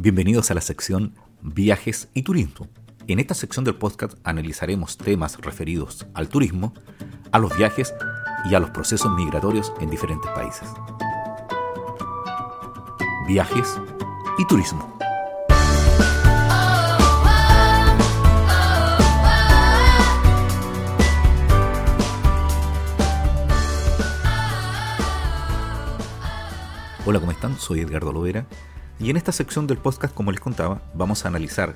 Bienvenidos a la sección Viajes y Turismo. En esta sección del podcast analizaremos temas referidos al turismo, a los viajes y a los procesos migratorios en diferentes países. Viajes y Turismo. Hola, ¿cómo están? Soy Edgardo Lovera y en esta sección del podcast, como les contaba, vamos a analizar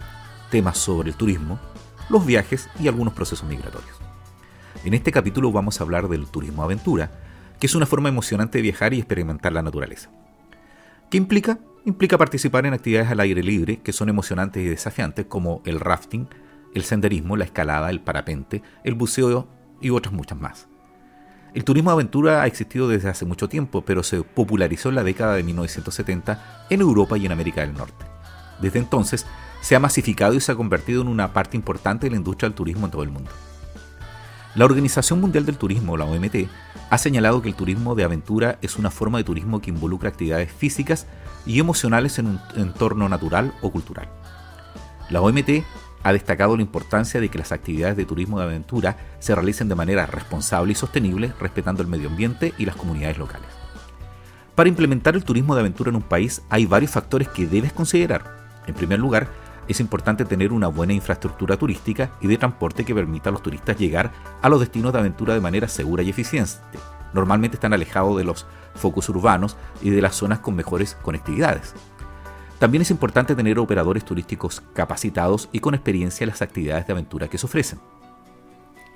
temas sobre el turismo, los viajes y algunos procesos migratorios. En este capítulo vamos a hablar del turismo aventura, que es una forma emocionante de viajar y experimentar la naturaleza. ¿Qué implica? Implica participar en actividades al aire libre que son emocionantes y desafiantes como el rafting, el senderismo, la escalada, el parapente, el buceo y otras muchas más. El turismo de aventura ha existido desde hace mucho tiempo, pero se popularizó en la década de 1970 en Europa y en América del Norte. Desde entonces, se ha masificado y se ha convertido en una parte importante de la industria del turismo en todo el mundo. La Organización Mundial del Turismo, la OMT, ha señalado que el turismo de aventura es una forma de turismo que involucra actividades físicas y emocionales en un entorno natural o cultural. La OMT ha destacado la importancia de que las actividades de turismo de aventura se realicen de manera responsable y sostenible, respetando el medio ambiente y las comunidades locales. Para implementar el turismo de aventura en un país hay varios factores que debes considerar. En primer lugar, es importante tener una buena infraestructura turística y de transporte que permita a los turistas llegar a los destinos de aventura de manera segura y eficiente. Normalmente están alejados de los focos urbanos y de las zonas con mejores conectividades. También es importante tener operadores turísticos capacitados y con experiencia en las actividades de aventura que se ofrecen.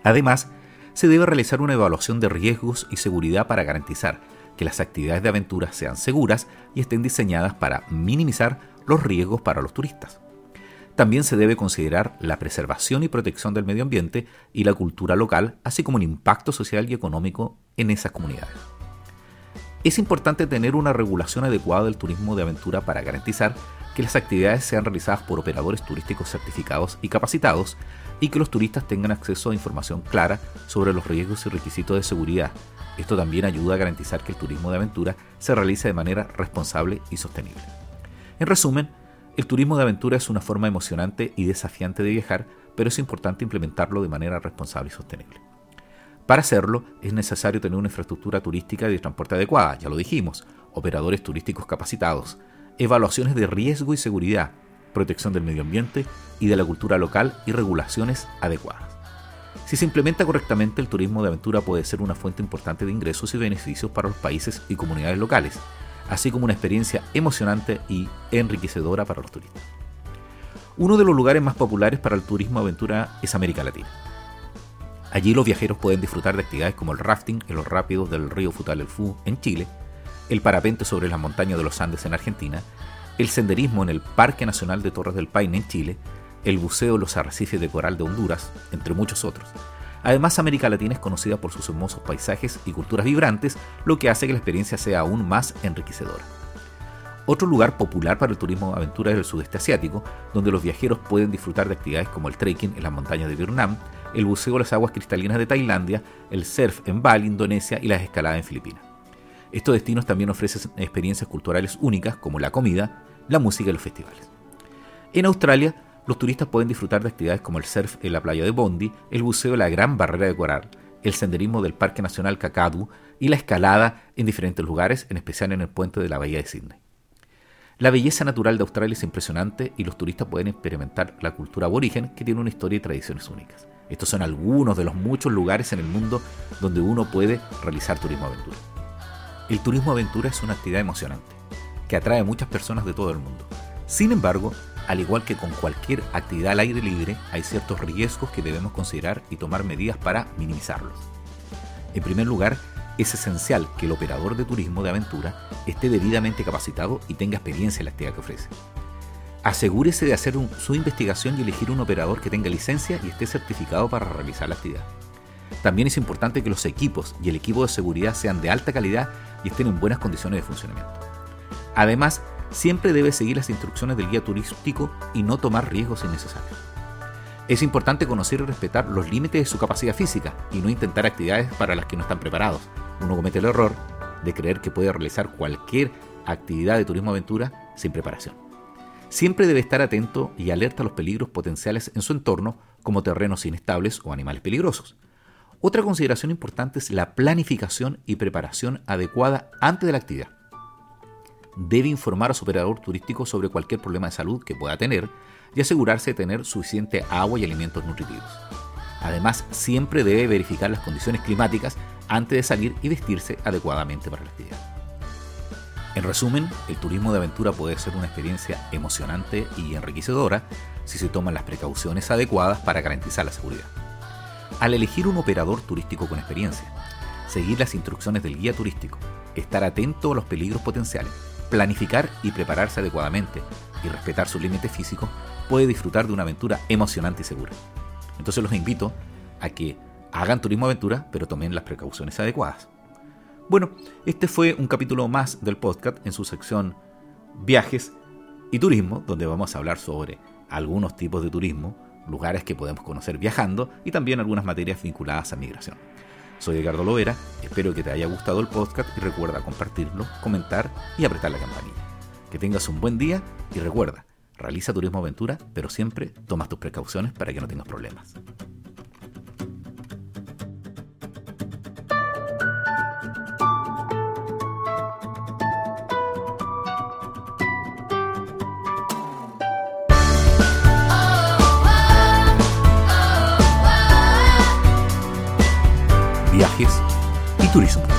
Además, se debe realizar una evaluación de riesgos y seguridad para garantizar que las actividades de aventura sean seguras y estén diseñadas para minimizar los riesgos para los turistas. También se debe considerar la preservación y protección del medio ambiente y la cultura local, así como el impacto social y económico en esas comunidades. Es importante tener una regulación adecuada del turismo de aventura para garantizar que las actividades sean realizadas por operadores turísticos certificados y capacitados y que los turistas tengan acceso a información clara sobre los riesgos y requisitos de seguridad. Esto también ayuda a garantizar que el turismo de aventura se realice de manera responsable y sostenible. En resumen, el turismo de aventura es una forma emocionante y desafiante de viajar, pero es importante implementarlo de manera responsable y sostenible. Para hacerlo es necesario tener una infraestructura turística y de transporte adecuada, ya lo dijimos, operadores turísticos capacitados, evaluaciones de riesgo y seguridad, protección del medio ambiente y de la cultura local y regulaciones adecuadas. Si se implementa correctamente, el turismo de aventura puede ser una fuente importante de ingresos y beneficios para los países y comunidades locales, así como una experiencia emocionante y enriquecedora para los turistas. Uno de los lugares más populares para el turismo de aventura es América Latina. Allí los viajeros pueden disfrutar de actividades como el rafting en los rápidos del río Fu en Chile, el parapente sobre las montañas de los Andes en Argentina, el senderismo en el Parque Nacional de Torres del Paine en Chile, el buceo en los arrecifes de coral de Honduras, entre muchos otros. Además, América Latina es conocida por sus hermosos paisajes y culturas vibrantes, lo que hace que la experiencia sea aún más enriquecedora. Otro lugar popular para el turismo de aventura es el sudeste asiático, donde los viajeros pueden disfrutar de actividades como el trekking en las montañas de Vietnam, el buceo en las aguas cristalinas de Tailandia, el surf en Bali, Indonesia y las escaladas en Filipinas. Estos destinos también ofrecen experiencias culturales únicas como la comida, la música y los festivales. En Australia, los turistas pueden disfrutar de actividades como el surf en la playa de Bondi, el buceo en la Gran Barrera de Coral, el senderismo del Parque Nacional Kakadu y la escalada en diferentes lugares, en especial en el puente de la Bahía de Sydney. La belleza natural de Australia es impresionante y los turistas pueden experimentar la cultura aborigen que tiene una historia y tradiciones únicas. Estos son algunos de los muchos lugares en el mundo donde uno puede realizar turismo aventura. El turismo aventura es una actividad emocionante que atrae a muchas personas de todo el mundo. Sin embargo, al igual que con cualquier actividad al aire libre, hay ciertos riesgos que debemos considerar y tomar medidas para minimizarlos. En primer lugar, es esencial que el operador de turismo de aventura esté debidamente capacitado y tenga experiencia en la actividad que ofrece asegúrese de hacer su investigación y elegir un operador que tenga licencia y esté certificado para realizar la actividad. También es importante que los equipos y el equipo de seguridad sean de alta calidad y estén en buenas condiciones de funcionamiento. Además, siempre debe seguir las instrucciones del guía turístico y no tomar riesgos innecesarios. Es importante conocer y respetar los límites de su capacidad física y no intentar actividades para las que no están preparados. Uno comete el error de creer que puede realizar cualquier actividad de turismo aventura sin preparación. Siempre debe estar atento y alerta a los peligros potenciales en su entorno, como terrenos inestables o animales peligrosos. Otra consideración importante es la planificación y preparación adecuada antes de la actividad. Debe informar a su operador turístico sobre cualquier problema de salud que pueda tener y asegurarse de tener suficiente agua y alimentos nutritivos. Además, siempre debe verificar las condiciones climáticas antes de salir y vestirse adecuadamente para la actividad. En resumen, el turismo de aventura puede ser una experiencia emocionante y enriquecedora si se toman las precauciones adecuadas para garantizar la seguridad. Al elegir un operador turístico con experiencia, seguir las instrucciones del guía turístico, estar atento a los peligros potenciales, planificar y prepararse adecuadamente y respetar sus límites físicos, puede disfrutar de una aventura emocionante y segura. Entonces los invito a que hagan turismo aventura, pero tomen las precauciones adecuadas. Bueno, este fue un capítulo más del podcast en su sección Viajes y Turismo, donde vamos a hablar sobre algunos tipos de turismo, lugares que podemos conocer viajando y también algunas materias vinculadas a migración. Soy Edgardo Lovera, espero que te haya gustado el podcast y recuerda compartirlo, comentar y apretar la campanilla. Que tengas un buen día y recuerda, realiza turismo aventura, pero siempre tomas tus precauciones para que no tengas problemas. Viajes y turismo.